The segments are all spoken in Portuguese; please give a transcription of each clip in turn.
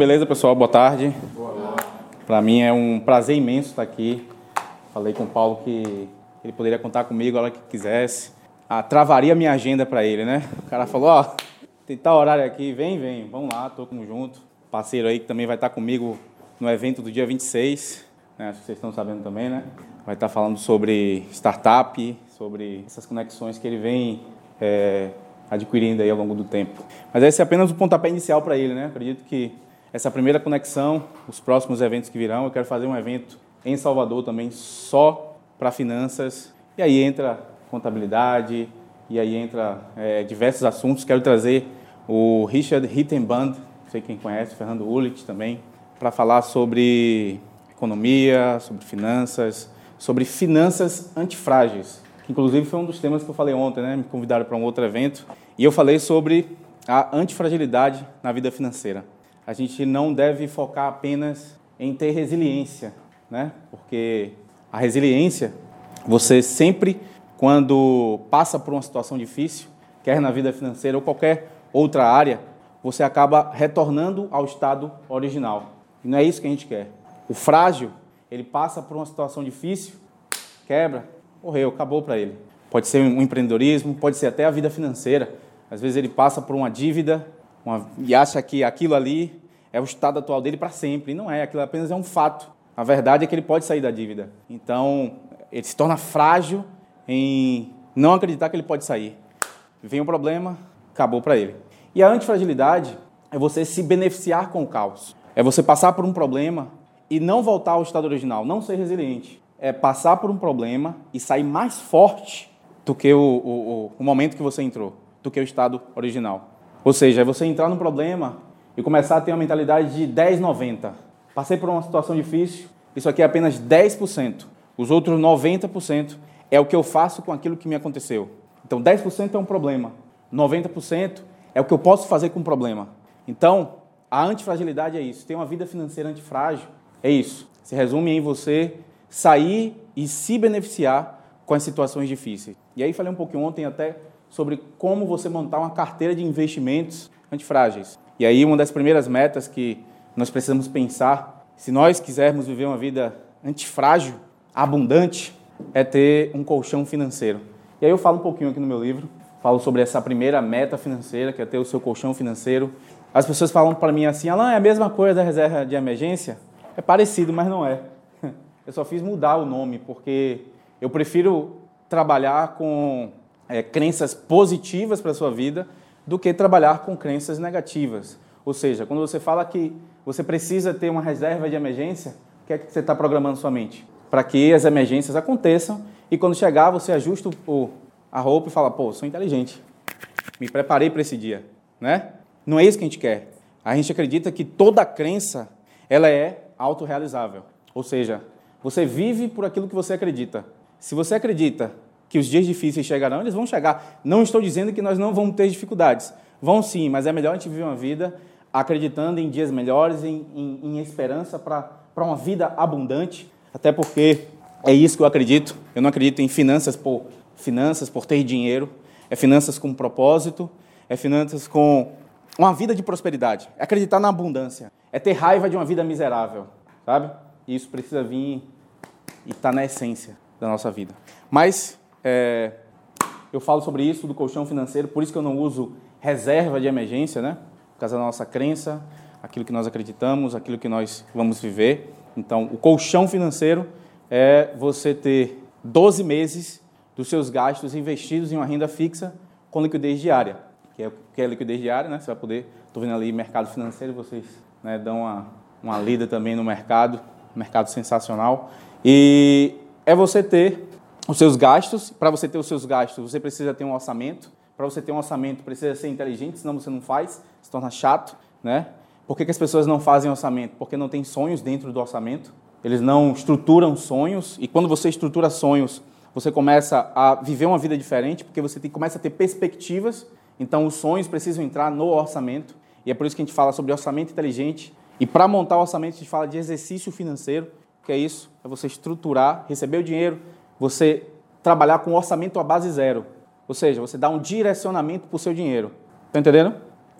Beleza, pessoal? Boa tarde. Para mim é um prazer imenso estar aqui. Falei com o Paulo que ele poderia contar comigo a hora que quisesse. Ah, travaria minha agenda para ele, né? O cara falou: Ó, oh, tem tal horário aqui, vem, vem, vamos lá, tô com junto. Parceiro aí que também vai estar comigo no evento do dia 26, né? acho que vocês estão sabendo também, né? Vai estar falando sobre startup, sobre essas conexões que ele vem é, adquirindo aí ao longo do tempo. Mas esse é apenas o pontapé inicial para ele, né? Acredito que essa primeira conexão, os próximos eventos que virão, eu quero fazer um evento em Salvador também só para finanças. E aí entra contabilidade, e aí entra é, diversos assuntos. Quero trazer o Richard Hittenband, não sei quem conhece, Fernando Ullich também, para falar sobre economia, sobre finanças, sobre finanças antifrágeis, inclusive foi um dos temas que eu falei ontem, né? Me convidaram para um outro evento, e eu falei sobre a antifragilidade na vida financeira a gente não deve focar apenas em ter resiliência, né? Porque a resiliência, você sempre, quando passa por uma situação difícil, quer na vida financeira ou qualquer outra área, você acaba retornando ao estado original. E não é isso que a gente quer. O frágil, ele passa por uma situação difícil, quebra, morreu, acabou para ele. Pode ser um empreendedorismo, pode ser até a vida financeira. Às vezes ele passa por uma dívida uma, e acha que aquilo ali é o estado atual dele para sempre. E não é, aquilo apenas é um fato. A verdade é que ele pode sair da dívida. Então, ele se torna frágil em não acreditar que ele pode sair. Vem um problema, acabou para ele. E a antifragilidade é você se beneficiar com o caos. É você passar por um problema e não voltar ao estado original, não ser resiliente. É passar por um problema e sair mais forte do que o, o, o momento que você entrou, do que o estado original. Ou seja, é você entrar num problema e começar a ter uma mentalidade de 10-90. Passei por uma situação difícil, isso aqui é apenas 10%. Os outros 90% é o que eu faço com aquilo que me aconteceu. Então, 10% é um problema, 90% é o que eu posso fazer com o problema. Então, a antifragilidade é isso. Ter uma vida financeira antifrágil é isso. Se resume em você sair e se beneficiar com as situações difíceis. E aí falei um pouquinho ontem até sobre como você montar uma carteira de investimentos antifrágeis. E aí, uma das primeiras metas que nós precisamos pensar, se nós quisermos viver uma vida antifrágil, abundante, é ter um colchão financeiro. E aí eu falo um pouquinho aqui no meu livro, falo sobre essa primeira meta financeira, que é ter o seu colchão financeiro. As pessoas falam para mim assim, Alain, é a mesma coisa da reserva de emergência? É parecido, mas não é. Eu só fiz mudar o nome, porque eu prefiro trabalhar com é, crenças positivas para a sua vida do que trabalhar com crenças negativas. Ou seja, quando você fala que você precisa ter uma reserva de emergência, o que é que você está programando sua mente? Para que as emergências aconteçam e quando chegar você ajusta o, a roupa e fala, pô, sou inteligente, me preparei para esse dia, né? Não é isso que a gente quer. A gente acredita que toda crença ela é autorrealizável. Ou seja, você vive por aquilo que você acredita. Se você acredita que os dias difíceis chegarão, eles vão chegar. Não estou dizendo que nós não vamos ter dificuldades. Vão sim, mas é melhor a gente viver uma vida acreditando em dias melhores, em, em, em esperança para uma vida abundante, até porque é isso que eu acredito. Eu não acredito em finanças por finanças, por ter dinheiro. É finanças com propósito, é finanças com uma vida de prosperidade. É acreditar na abundância. É ter raiva de uma vida miserável, sabe? E isso precisa vir e está na essência da nossa vida. Mas é, eu falo sobre isso do colchão financeiro, por isso que eu não uso reserva de emergência, né? Por causa da nossa crença, aquilo que nós acreditamos, aquilo que nós vamos viver. Então, o colchão financeiro é você ter 12 meses dos seus gastos investidos em uma renda fixa com liquidez diária. Que é, que é liquidez diária, né? Você vai poder, estou vendo ali mercado financeiro, vocês né, dão uma, uma lida também no mercado, mercado sensacional. E é você ter os seus gastos. Para você ter os seus gastos, você precisa ter um orçamento. Para você ter um orçamento, precisa ser inteligente, senão você não faz, se torna chato, né? Por que, que as pessoas não fazem orçamento? Porque não tem sonhos dentro do orçamento. Eles não estruturam sonhos. E quando você estrutura sonhos, você começa a viver uma vida diferente, porque você tem, começa a ter perspectivas. Então, os sonhos precisam entrar no orçamento. E é por isso que a gente fala sobre orçamento inteligente. E para montar o orçamento, a gente fala de exercício financeiro, que é isso, é você estruturar, receber o dinheiro, você trabalhar com orçamento à base zero. Ou seja, você dá um direcionamento para o seu dinheiro. Está entendendo?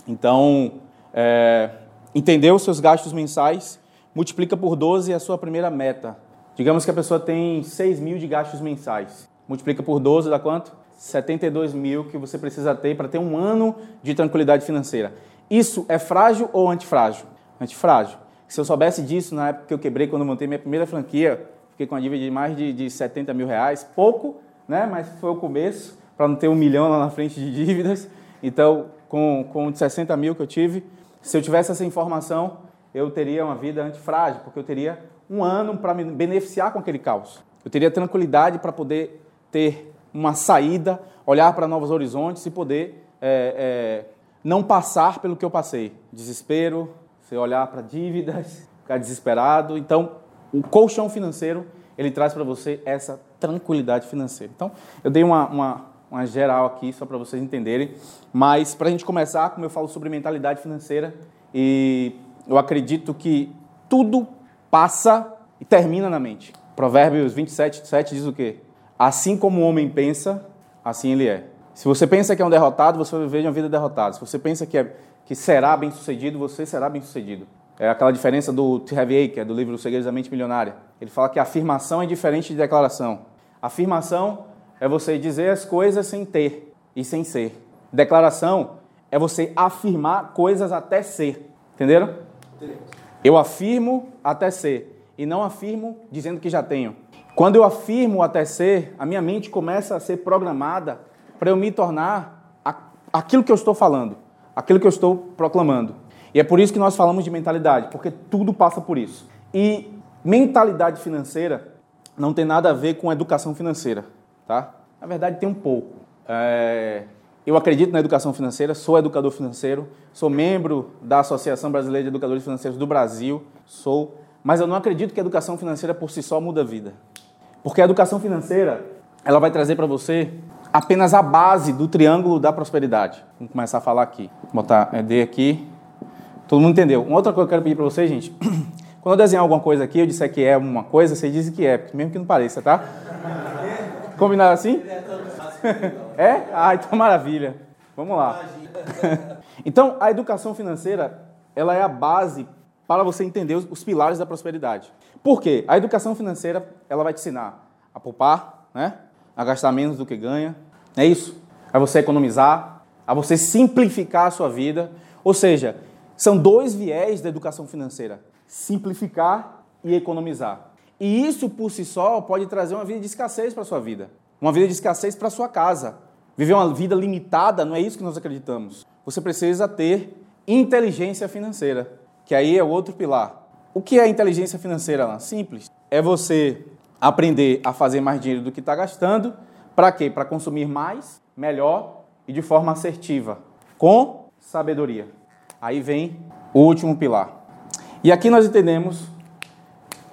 Então, é, entendeu os seus gastos mensais, multiplica por 12 a sua primeira meta. Digamos que a pessoa tem 6 mil de gastos mensais. Multiplica por 12 dá quanto? 72 mil que você precisa ter para ter um ano de tranquilidade financeira. Isso é frágil ou antifrágil? Antifrágil. Se eu soubesse disso na época que eu quebrei, quando eu montei minha primeira franquia, fiquei com uma dívida de mais de, de 70 mil reais, pouco, né? mas foi o começo, para não ter um milhão lá na frente de dívidas. Então, com, com 60 mil que eu tive, se eu tivesse essa informação, eu teria uma vida antifrágil, porque eu teria um ano para me beneficiar com aquele caos. Eu teria tranquilidade para poder ter uma saída, olhar para novos horizontes e poder é, é, não passar pelo que eu passei. Desespero, você olhar para dívidas, ficar desesperado. Então, o colchão financeiro, ele traz para você essa tranquilidade financeira. Então, eu dei uma, uma, uma geral aqui, só para vocês entenderem. Mas, para a gente começar, como eu falo sobre mentalidade financeira, e eu acredito que tudo passa e termina na mente. Provérbios 27, 7 diz o quê? Assim como o homem pensa, assim ele é. Se você pensa que é um derrotado, você vai viver uma vida derrotada. Se você pensa que, é, que será bem sucedido, você será bem sucedido. É aquela diferença do T. Harv Eker, do livro Os Segredos da Mente Milionária. Ele fala que afirmação é diferente de declaração. Afirmação é você dizer as coisas sem ter e sem ser. Declaração é você afirmar coisas até ser. Entenderam? Eu afirmo até ser e não afirmo dizendo que já tenho. Quando eu afirmo até ser, a minha mente começa a ser programada para eu me tornar aquilo que eu estou falando, aquilo que eu estou proclamando. E é por isso que nós falamos de mentalidade, porque tudo passa por isso. E mentalidade financeira não tem nada a ver com educação financeira, tá? Na verdade, tem um pouco. É... Eu acredito na educação financeira, sou educador financeiro, sou membro da Associação Brasileira de Educadores Financeiros do Brasil, sou, mas eu não acredito que a educação financeira por si só muda a vida. Porque a educação financeira, ela vai trazer para você apenas a base do triângulo da prosperidade. Vamos começar a falar aqui. Vou botar ED aqui, Todo mundo entendeu. Uma outra coisa que eu quero pedir para vocês, gente. Quando eu desenhar alguma coisa aqui, eu disser que é uma coisa, vocês dizem que é, mesmo que não pareça, tá? Combinado assim? É? Ah, então maravilha. Vamos lá. Então, a educação financeira, ela é a base para você entender os pilares da prosperidade. Por quê? A educação financeira, ela vai te ensinar a poupar, né? A gastar menos do que ganha. É isso. A você economizar, a você simplificar a sua vida. Ou seja, são dois viés da educação financeira: simplificar e economizar. E isso por si só pode trazer uma vida de escassez para sua vida, uma vida de escassez para sua casa. Viver uma vida limitada não é isso que nós acreditamos. Você precisa ter inteligência financeira, que aí é o outro pilar. O que é inteligência financeira? Lá? Simples. É você aprender a fazer mais dinheiro do que está gastando. Para quê? Para consumir mais, melhor e de forma assertiva, com sabedoria. Aí vem o último pilar. E aqui nós entendemos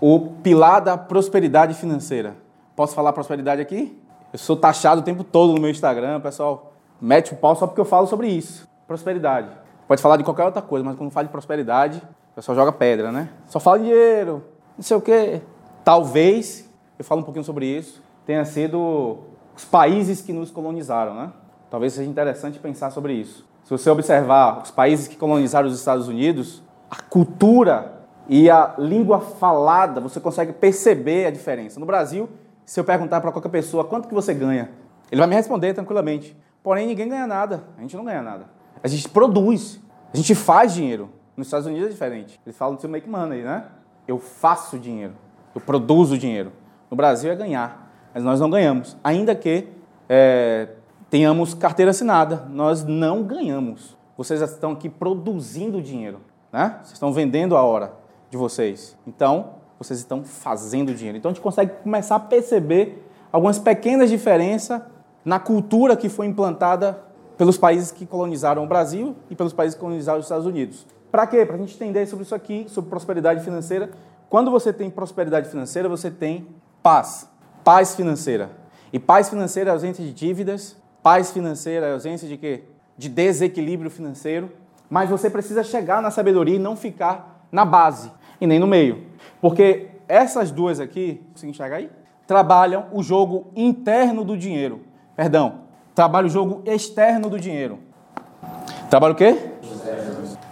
o pilar da prosperidade financeira. Posso falar prosperidade aqui? Eu sou taxado o tempo todo no meu Instagram, pessoal mete o pau só porque eu falo sobre isso. Prosperidade. Pode falar de qualquer outra coisa, mas quando fala de prosperidade, o pessoal joga pedra, né? Só fala dinheiro, não sei o quê. Talvez, eu falo um pouquinho sobre isso, tenha sido os países que nos colonizaram, né? Talvez seja interessante pensar sobre isso. Se você observar os países que colonizaram os Estados Unidos, a cultura e a língua falada, você consegue perceber a diferença. No Brasil, se eu perguntar para qualquer pessoa quanto que você ganha, ele vai me responder tranquilamente. Porém, ninguém ganha nada. A gente não ganha nada. A gente produz. A gente faz dinheiro. Nos Estados Unidos é diferente. Eles falam do seu make money, né? Eu faço dinheiro. Eu produzo dinheiro. No Brasil é ganhar. Mas nós não ganhamos. Ainda que é, tenhamos carteira assinada. Nós não ganhamos. Vocês estão aqui produzindo dinheiro, né? Vocês estão vendendo a hora de vocês. Então, vocês estão fazendo dinheiro. Então, a gente consegue começar a perceber algumas pequenas diferenças na cultura que foi implantada pelos países que colonizaram o Brasil e pelos países que colonizaram os Estados Unidos. Para quê? Para a gente entender sobre isso aqui, sobre prosperidade financeira. Quando você tem prosperidade financeira, você tem paz. Paz financeira. E paz financeira ausência de dívidas, Paz financeira ausência de quê? De desequilíbrio financeiro. Mas você precisa chegar na sabedoria e não ficar na base e nem no meio. Porque essas duas aqui, você enxerga aí? Trabalham o jogo interno do dinheiro. Perdão, trabalha o jogo externo do dinheiro. Trabalha o quê?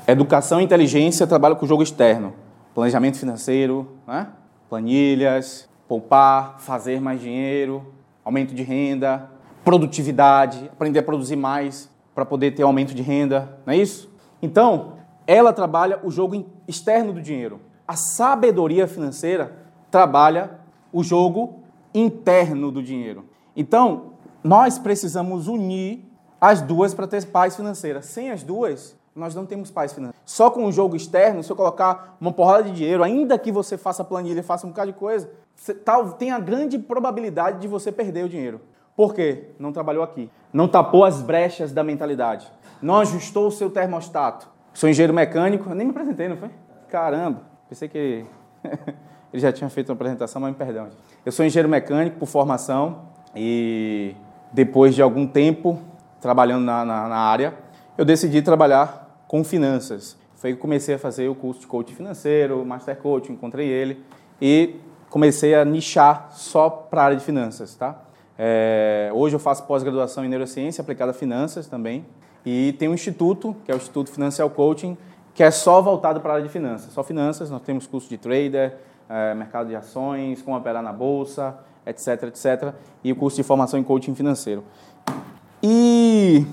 Educação e inteligência trabalha com o jogo externo. Planejamento financeiro, né? planilhas, poupar, fazer mais dinheiro, aumento de renda, produtividade, aprender a produzir mais para poder ter aumento de renda, não é isso? Então, ela trabalha o jogo externo do dinheiro. A sabedoria financeira trabalha o jogo interno do dinheiro. Então, nós precisamos unir as duas para ter paz financeira. Sem as duas, nós não temos paz financeira. Só com o jogo externo, se eu colocar uma porrada de dinheiro, ainda que você faça planilha, faça um bocado de coisa, tem a grande probabilidade de você perder o dinheiro. Por quê? Não trabalhou aqui. Não tapou as brechas da mentalidade. Não ajustou o seu termostato. Sou engenheiro mecânico. Eu nem me apresentei, não foi? Caramba. Pensei que ele já tinha feito uma apresentação, mas me perdão. Eu sou engenheiro mecânico por formação e depois de algum tempo trabalhando na, na, na área, eu decidi trabalhar com finanças. Foi que comecei a fazer o curso de coach financeiro, Master Coach, encontrei ele e comecei a nichar só para a área de finanças, tá? É, hoje eu faço pós-graduação em neurociência aplicada a finanças também. E tem um instituto, que é o Instituto Financial Coaching, que é só voltado para a área de finanças. Só finanças, nós temos curso de trader, é, mercado de ações, como operar na bolsa, etc, etc. E o curso de formação em coaching financeiro. E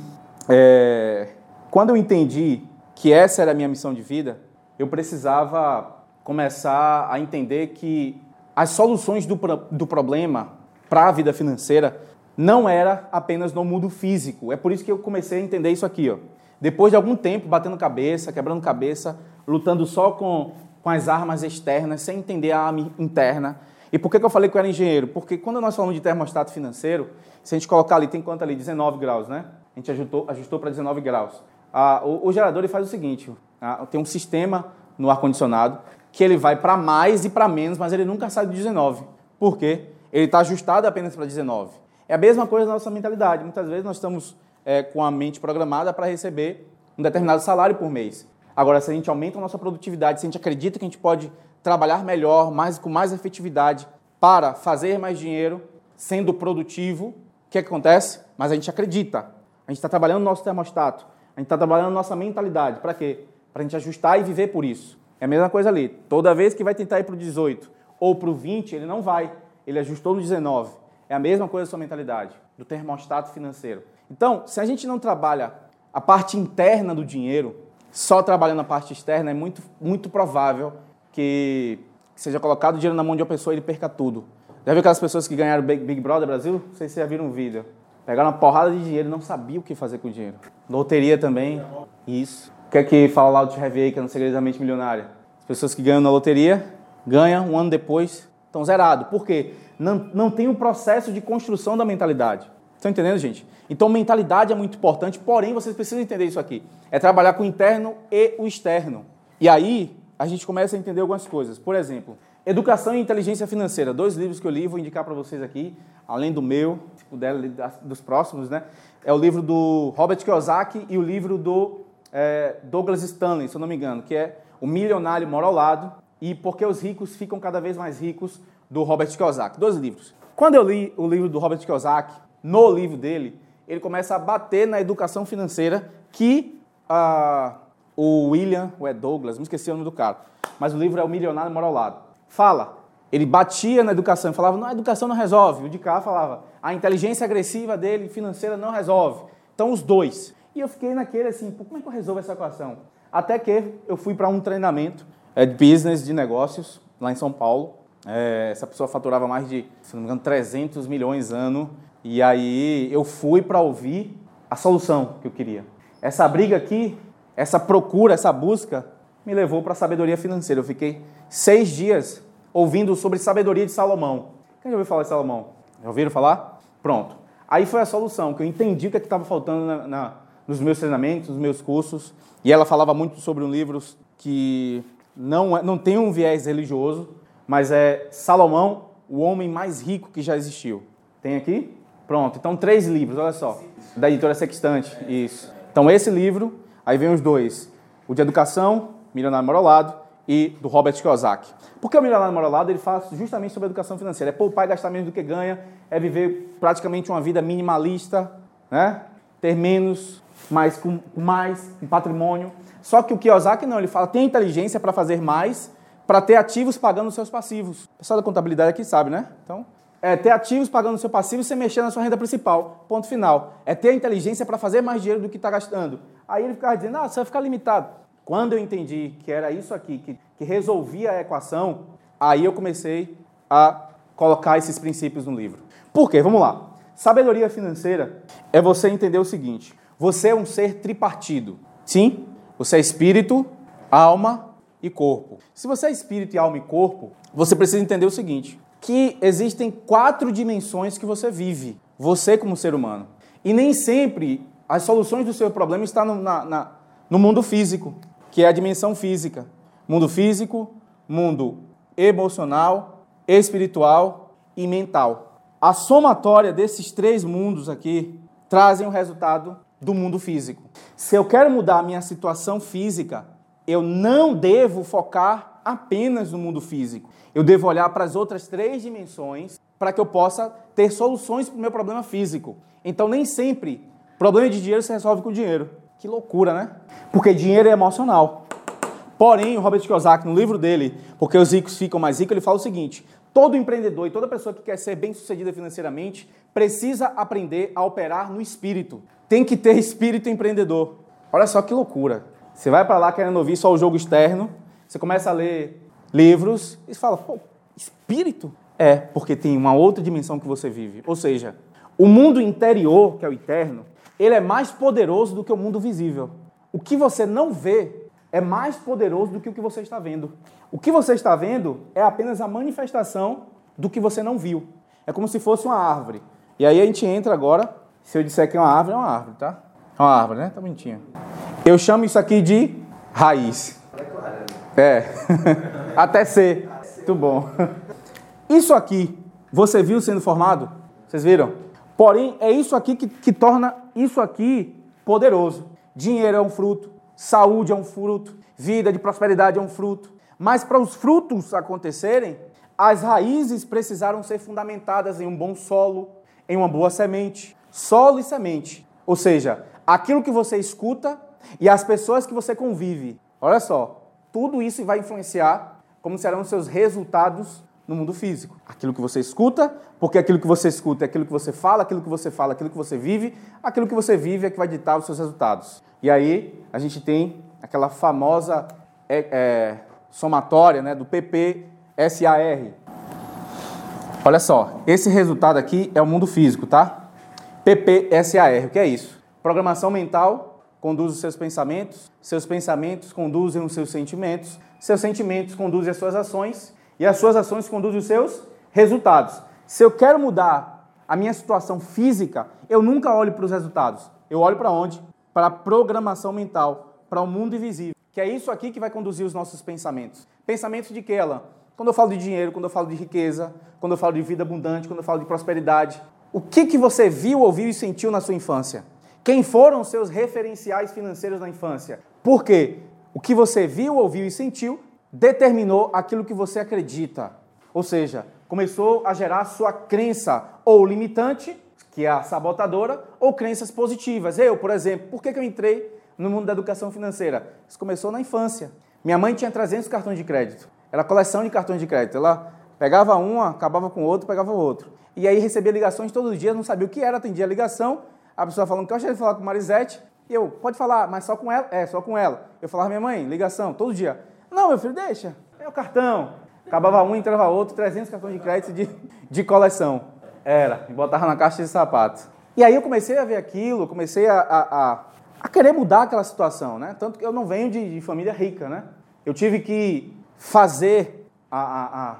é, quando eu entendi que essa era a minha missão de vida, eu precisava começar a entender que as soluções do, do problema para a vida financeira não era apenas no mundo físico. É por isso que eu comecei a entender isso aqui. Ó. Depois de algum tempo batendo cabeça, quebrando cabeça, lutando só com, com as armas externas, sem entender a arma interna. E por que, que eu falei que eu era engenheiro? Porque quando nós falamos de termostato financeiro, se a gente colocar ali, tem quanto ali? 19 graus, né? A gente ajustou, ajustou para 19 graus. Ah, o, o, gerador ele faz o seguinte: ah, tem um sistema no ar-condicionado que ele vai para mais e para menos, mas ele nunca sai do 19. Por quê? Ele está ajustado apenas para 19. É a mesma coisa na nossa mentalidade. Muitas vezes nós estamos é, com a mente programada para receber um determinado salário por mês. Agora, se a gente aumenta a nossa produtividade, se a gente acredita que a gente pode trabalhar melhor, mais, com mais efetividade, para fazer mais dinheiro, sendo produtivo, o que, é que acontece? Mas a gente acredita. A gente está trabalhando no nosso termostato. A gente está trabalhando nossa mentalidade. Para quê? Para a gente ajustar e viver por isso. É a mesma coisa ali. Toda vez que vai tentar ir para o 18 ou para o 20, ele não vai ele ajustou no 19. É a mesma coisa a sua mentalidade, do termostato financeiro. Então, se a gente não trabalha a parte interna do dinheiro, só trabalhando a parte externa, é muito, muito provável que seja colocado dinheiro na mão de uma pessoa e ele perca tudo. Já viu aquelas pessoas que ganharam Big, Brother Brasil? Não sei se já viram um vídeo. Pegaram uma porrada de dinheiro e não sabiam o que fazer com o dinheiro. Loteria também. Isso. O que é que fala lá do Heavy que é no Segredo da Mente Milionária? As pessoas que ganham na loteria, ganham, um ano depois, Estão zerados. Por quê? Não, não tem um processo de construção da mentalidade. Estão entendendo, gente? Então, mentalidade é muito importante, porém, vocês precisam entender isso aqui. É trabalhar com o interno e o externo. E aí, a gente começa a entender algumas coisas. Por exemplo, Educação e Inteligência Financeira. Dois livros que eu li, vou indicar para vocês aqui, além do meu, se puder, dos próximos, né? É o livro do Robert Kiyosaki e o livro do é, Douglas Stanley, se eu não me engano, que é O Milionário Mora ao Lado e Por que os ricos ficam cada vez mais ricos, do Robert Kiyosaki. Dois livros. Quando eu li o livro do Robert Kiyosaki, no livro dele, ele começa a bater na educação financeira que ah, o William, ou é Douglas, não esqueci o nome do cara, mas o livro é O Milionário Mora ao Lado. Fala, ele batia na educação, falava, não, a educação não resolve. O de cá falava, a inteligência agressiva dele, financeira, não resolve. Então, os dois. E eu fiquei naquele assim, como é que eu resolvo essa equação? Até que eu fui para um treinamento é de business, de negócios, lá em São Paulo. É, essa pessoa faturava mais de, se não me engano, 300 milhões ano. E aí eu fui para ouvir a solução que eu queria. Essa briga aqui, essa procura, essa busca, me levou para a sabedoria financeira. Eu fiquei seis dias ouvindo sobre sabedoria de Salomão. Quem já ouviu falar de Salomão? Já ouviram falar? Pronto. Aí foi a solução, que eu entendi o que é estava faltando na, na, nos meus treinamentos, nos meus cursos. E ela falava muito sobre um livro que não, é, não tem um viés religioso, mas é Salomão, o homem mais rico que já existiu. Tem aqui? Pronto. Então, três livros, olha só. Da editora Sextante. Isso. Então, esse livro, aí vem os dois. O de Educação, Milionário Morolado, e do Robert Kiyosaki. Porque o Milionário Morolado, ele fala justamente sobre educação financeira. É poupar e gastar menos do que ganha, é viver praticamente uma vida minimalista, né? Ter menos, mas com mais, com patrimônio. Só que o Kiyosaki não, ele fala, tem inteligência para fazer mais, para ter ativos pagando seus passivos. O pessoal da contabilidade aqui sabe, né? Então, é ter ativos pagando seu passivo você mexer na sua renda principal. Ponto final. É ter inteligência para fazer mais dinheiro do que está gastando. Aí ele ficava dizendo, ah, você vai ficar limitado. Quando eu entendi que era isso aqui, que, que resolvia a equação, aí eu comecei a colocar esses princípios no livro. Por quê? Vamos lá. Sabedoria financeira é você entender o seguinte: você é um ser tripartido. Sim, você é espírito, alma e corpo. Se você é espírito, alma e corpo, você precisa entender o seguinte: que existem quatro dimensões que você vive, você como ser humano. E nem sempre as soluções do seu problema estão no, na, na, no mundo físico, que é a dimensão física. Mundo físico, mundo emocional, espiritual e mental. A somatória desses três mundos aqui trazem o resultado do mundo físico. Se eu quero mudar a minha situação física, eu não devo focar apenas no mundo físico. Eu devo olhar para as outras três dimensões para que eu possa ter soluções para o meu problema físico. Então, nem sempre problema de dinheiro se resolve com dinheiro. Que loucura, né? Porque dinheiro é emocional. Porém, o Robert Kiyosaki, no livro dele, Porque os ricos ficam mais ricos, ele fala o seguinte: todo empreendedor e toda pessoa que quer ser bem-sucedida financeiramente precisa aprender a operar no espírito. Tem que ter espírito empreendedor. Olha só que loucura. Você vai para lá querendo ouvir só o jogo externo, você começa a ler livros e fala, pô, espírito? É, porque tem uma outra dimensão que você vive. Ou seja, o mundo interior, que é o eterno, ele é mais poderoso do que o mundo visível. O que você não vê é mais poderoso do que o que você está vendo. O que você está vendo é apenas a manifestação do que você não viu. É como se fosse uma árvore. E aí a gente entra agora, se eu disser que é uma árvore, é uma árvore, tá? É uma árvore, né? Tá bonitinha. Eu chamo isso aqui de raiz. É. Até ser. Muito bom. Isso aqui, você viu sendo formado? Vocês viram? Porém, é isso aqui que, que torna isso aqui poderoso. Dinheiro é um fruto, saúde é um fruto, vida de prosperidade é um fruto. Mas para os frutos acontecerem, as raízes precisaram ser fundamentadas em um bom solo, em uma boa semente. Solo e semente. Ou seja, aquilo que você escuta e as pessoas que você convive. Olha só, tudo isso vai influenciar como serão os seus resultados no mundo físico. Aquilo que você escuta, porque aquilo que você escuta é aquilo que você fala, aquilo que você fala, aquilo que você vive, aquilo que você vive é que vai ditar os seus resultados. E aí a gente tem aquela famosa é, é, somatória né, do PPSAR. Olha só, esse resultado aqui é o mundo físico, tá? PPSAR, o que é isso? Programação mental conduz os seus pensamentos, seus pensamentos conduzem os seus sentimentos, seus sentimentos conduzem as suas ações e as suas ações conduzem os seus resultados. Se eu quero mudar a minha situação física, eu nunca olho para os resultados. Eu olho para onde? Para a programação mental, para o mundo invisível. Que é isso aqui que vai conduzir os nossos pensamentos. Pensamentos de que, ela? Quando eu falo de dinheiro, quando eu falo de riqueza, quando eu falo de vida abundante, quando eu falo de prosperidade. O que, que você viu, ouviu e sentiu na sua infância? Quem foram os seus referenciais financeiros na infância? Por quê? O que você viu, ouviu e sentiu determinou aquilo que você acredita. Ou seja, começou a gerar sua crença ou limitante, que é a sabotadora, ou crenças positivas. Eu, por exemplo, por que eu entrei no mundo da educação financeira? Isso começou na infância. Minha mãe tinha 300 cartões de crédito. Era coleção de cartões de crédito. Ela pegava um, acabava com outro, pegava outro. E aí recebia ligações todos os dias, não sabia o que era, atendia a ligação. A pessoa falando que eu achei de falar com Marisete. E eu, pode falar, mas só com ela? É, só com ela. Eu falava, minha mãe, ligação, todo dia. Não, meu filho, deixa. É o cartão. Acabava um, entrava outro, 300 cartões de crédito de, de coleção. Era, e botava na caixa de sapatos. E aí eu comecei a ver aquilo, comecei a, a, a, a querer mudar aquela situação, né? Tanto que eu não venho de, de família rica, né? Eu tive que fazer a, a,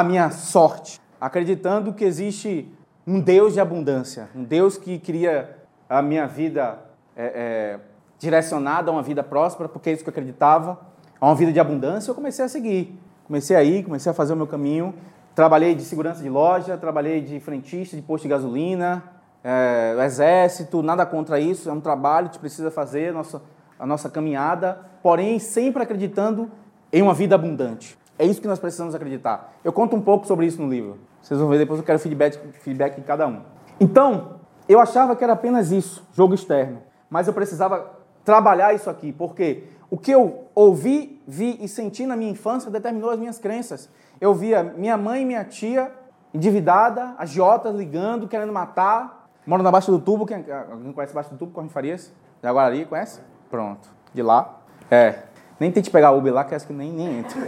a, minha sorte, acreditando que existe um Deus de abundância, um Deus que queria a minha vida é, é, direcionada a uma vida próspera, porque é isso que eu acreditava, a uma vida de abundância, eu comecei a seguir. Comecei a ir, comecei a fazer o meu caminho. Trabalhei de segurança de loja, trabalhei de frentista de posto de gasolina, é, exército, nada contra isso, é um trabalho, gente precisa fazer a nossa, a nossa caminhada, porém sempre acreditando em uma vida abundante. É isso que nós precisamos acreditar. Eu conto um pouco sobre isso no livro. Vocês vão ver depois, eu quero feedback, feedback de cada um. Então, eu achava que era apenas isso, jogo externo. Mas eu precisava trabalhar isso aqui, porque o que eu ouvi, vi e senti na minha infância determinou as minhas crenças. Eu via minha mãe e minha tia endividada, agiotas ligando, querendo matar. Moro na Baixa do Tubo, quem, alguém conhece Baixa do Tubo, Corre Farias? Da Guarari, conhece? Pronto. De lá. É. Nem tente pegar Uber lá, que acho que nem, nem entra.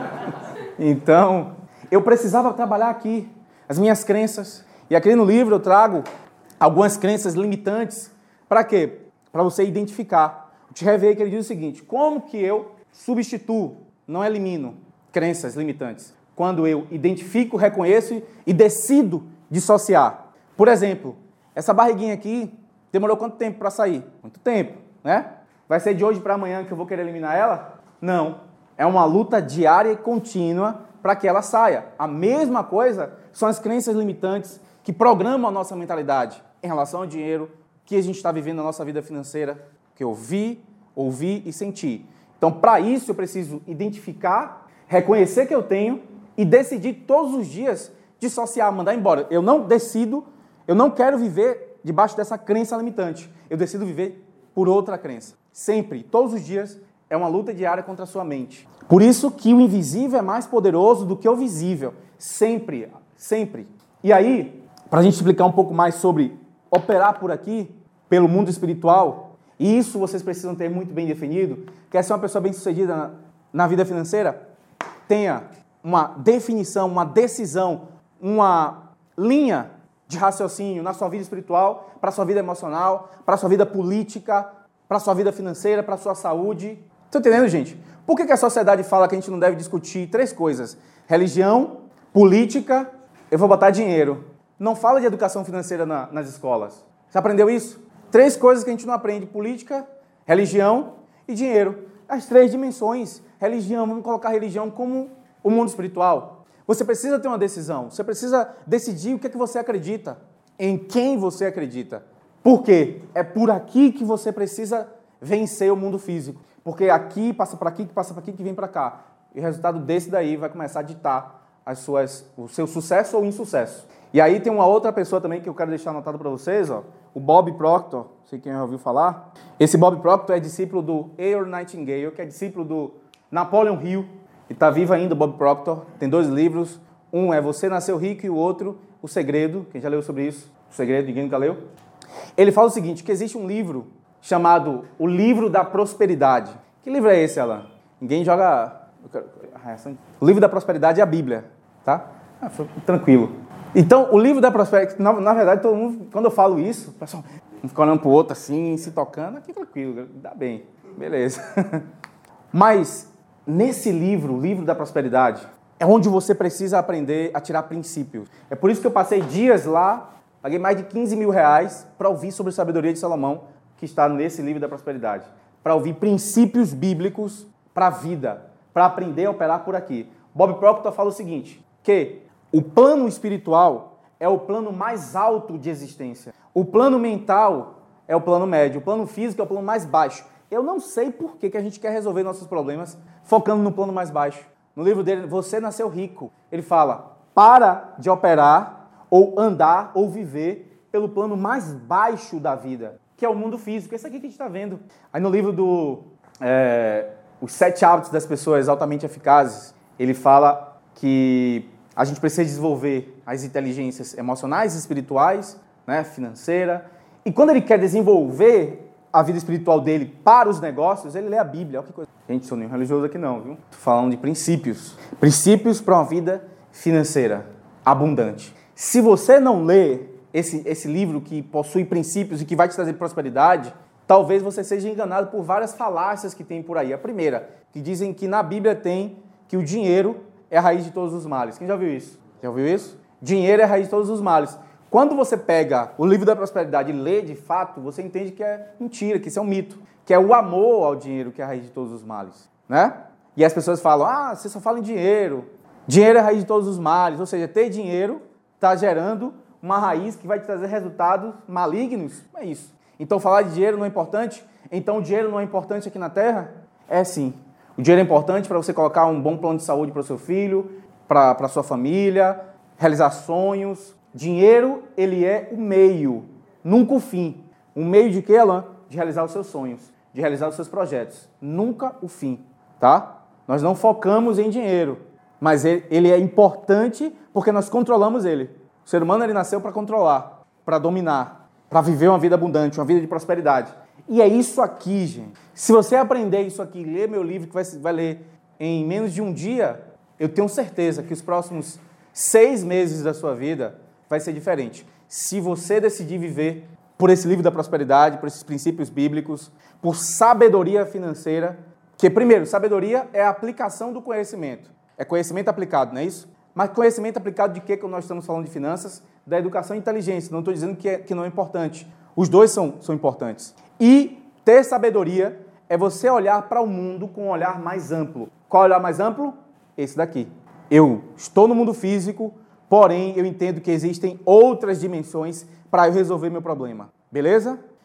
então, eu precisava trabalhar aqui as minhas crenças. E aqui no livro eu trago algumas crenças limitantes. Para quê? Para você identificar. O Thierry que ele diz o seguinte: como que eu substituo, não elimino crenças limitantes? Quando eu identifico, reconheço e decido dissociar. Por exemplo, essa barriguinha aqui demorou quanto tempo para sair? Muito tempo, né? Vai ser de hoje para amanhã que eu vou querer eliminar ela? Não. É uma luta diária e contínua para que ela saia. A mesma coisa são as crenças limitantes que programam a nossa mentalidade em relação ao dinheiro que a gente está vivendo na nossa vida financeira, que eu vi, ouvi e senti. Então, para isso, eu preciso identificar, reconhecer que eu tenho e decidir todos os dias dissociar, mandar embora. Eu não decido, eu não quero viver debaixo dessa crença limitante. Eu decido viver por outra crença. Sempre, todos os dias, é uma luta diária contra a sua mente. Por isso que o invisível é mais poderoso do que o visível. Sempre, sempre. E aí, para a gente explicar um pouco mais sobre operar por aqui, pelo mundo espiritual, e isso vocês precisam ter muito bem definido, quer ser uma pessoa bem sucedida na, na vida financeira? Tenha uma definição, uma decisão, uma linha de raciocínio na sua vida espiritual, para sua vida emocional, para sua vida política, para sua vida financeira, para sua saúde. Estão entendendo, gente? Por que, que a sociedade fala que a gente não deve discutir três coisas? Religião, política, eu vou botar dinheiro. Não fala de educação financeira na, nas escolas. Você aprendeu isso? Três coisas que a gente não aprende: política, religião e dinheiro. As três dimensões. Religião, vamos colocar religião como o mundo espiritual. Você precisa ter uma decisão. Você precisa decidir o que é que você acredita, em quem você acredita. Por quê? É por aqui que você precisa vencer o mundo físico. Porque aqui passa para aqui, que passa para aqui, que vem para cá. E o resultado desse daí vai começar a ditar as suas, o seu sucesso ou insucesso. E aí tem uma outra pessoa também que eu quero deixar anotado para vocês, ó, o Bob Proctor, sei quem já ouviu falar. Esse Bob Proctor é discípulo do Earl Nightingale, que é discípulo do Napoleon Hill, e está vivo ainda, Bob Proctor. Tem dois livros, um é Você Nasceu Rico e o outro, O Segredo. Quem já leu sobre isso? O Segredo, ninguém nunca leu? Ele fala o seguinte, que existe um livro chamado O Livro da Prosperidade. Que livro é esse, Alan? Ninguém joga... O livro da prosperidade é a Bíblia, tá? Ah, tranquilo. Então, o livro da prosperidade, na, na, verdade, todo mundo, quando eu falo isso, o pessoal fica olhando para o outro assim, se tocando, aqui tranquilo, dá bem, beleza. Mas, nesse livro, o livro da prosperidade, é onde você precisa aprender a tirar princípios. É por isso que eu passei dias lá, paguei mais de 15 mil reais para ouvir sobre a sabedoria de Salomão, que está nesse livro da prosperidade. Para ouvir princípios bíblicos para a vida, para aprender a operar por aqui. Bob Proctor fala o seguinte, que o plano espiritual é o plano mais alto de existência. O plano mental é o plano médio. O plano físico é o plano mais baixo. Eu não sei por que, que a gente quer resolver nossos problemas focando no plano mais baixo. No livro dele, Você Nasceu Rico, ele fala: para de operar, ou andar, ou viver pelo plano mais baixo da vida, que é o mundo físico. Esse aqui que a gente está vendo. Aí no livro do é, Os Sete Hábitos das Pessoas Altamente Eficazes, ele fala que a gente precisa desenvolver as inteligências emocionais, espirituais, né, financeira. E quando ele quer desenvolver a vida espiritual dele para os negócios, ele lê a Bíblia. Olha que coisa. Gente, sou nenhum religioso aqui não, viu? Tô falando de princípios. Princípios para uma vida financeira abundante. Se você não lê esse, esse livro que possui princípios e que vai te trazer prosperidade, talvez você seja enganado por várias falácias que tem por aí. A primeira, que dizem que na Bíblia tem que o dinheiro é a raiz de todos os males. Quem já viu isso? Já ouviu isso? Dinheiro é a raiz de todos os males. Quando você pega o livro da prosperidade e lê de fato, você entende que é mentira, que isso é um mito, que é o amor ao dinheiro que é a raiz de todos os males, né? E as pessoas falam: "Ah, você só fala em dinheiro. Dinheiro é a raiz de todos os males", ou seja, ter dinheiro está gerando uma raiz que vai te trazer resultados malignos. É isso. Então falar de dinheiro não é importante? Então o dinheiro não é importante aqui na terra? É sim. O dinheiro é importante para você colocar um bom plano de saúde para o seu filho, para a sua família, realizar sonhos. Dinheiro, ele é o meio, Nunca o fim. Um meio de quê, Alan? De realizar os seus sonhos, de realizar os seus projetos. Nunca o fim, tá? Nós não focamos em dinheiro, mas ele é importante porque nós controlamos ele. O ser humano ele nasceu para controlar, para dominar, para viver uma vida abundante, uma vida de prosperidade. E é isso aqui, gente. Se você aprender isso aqui, ler meu livro, que vai, vai ler em menos de um dia, eu tenho certeza que os próximos seis meses da sua vida vai ser diferente. Se você decidir viver por esse livro da prosperidade, por esses princípios bíblicos, por sabedoria financeira, que primeiro, sabedoria é a aplicação do conhecimento. É conhecimento aplicado, não é isso? Mas conhecimento aplicado de quê que nós estamos falando de finanças? Da educação e inteligência. Não estou dizendo que, é, que não é importante. Os dois são, são importantes. E ter sabedoria é você olhar para o mundo com um olhar mais amplo. Qual é olhar mais amplo? Esse daqui. Eu estou no mundo físico, porém eu entendo que existem outras dimensões para eu resolver meu problema. Beleza?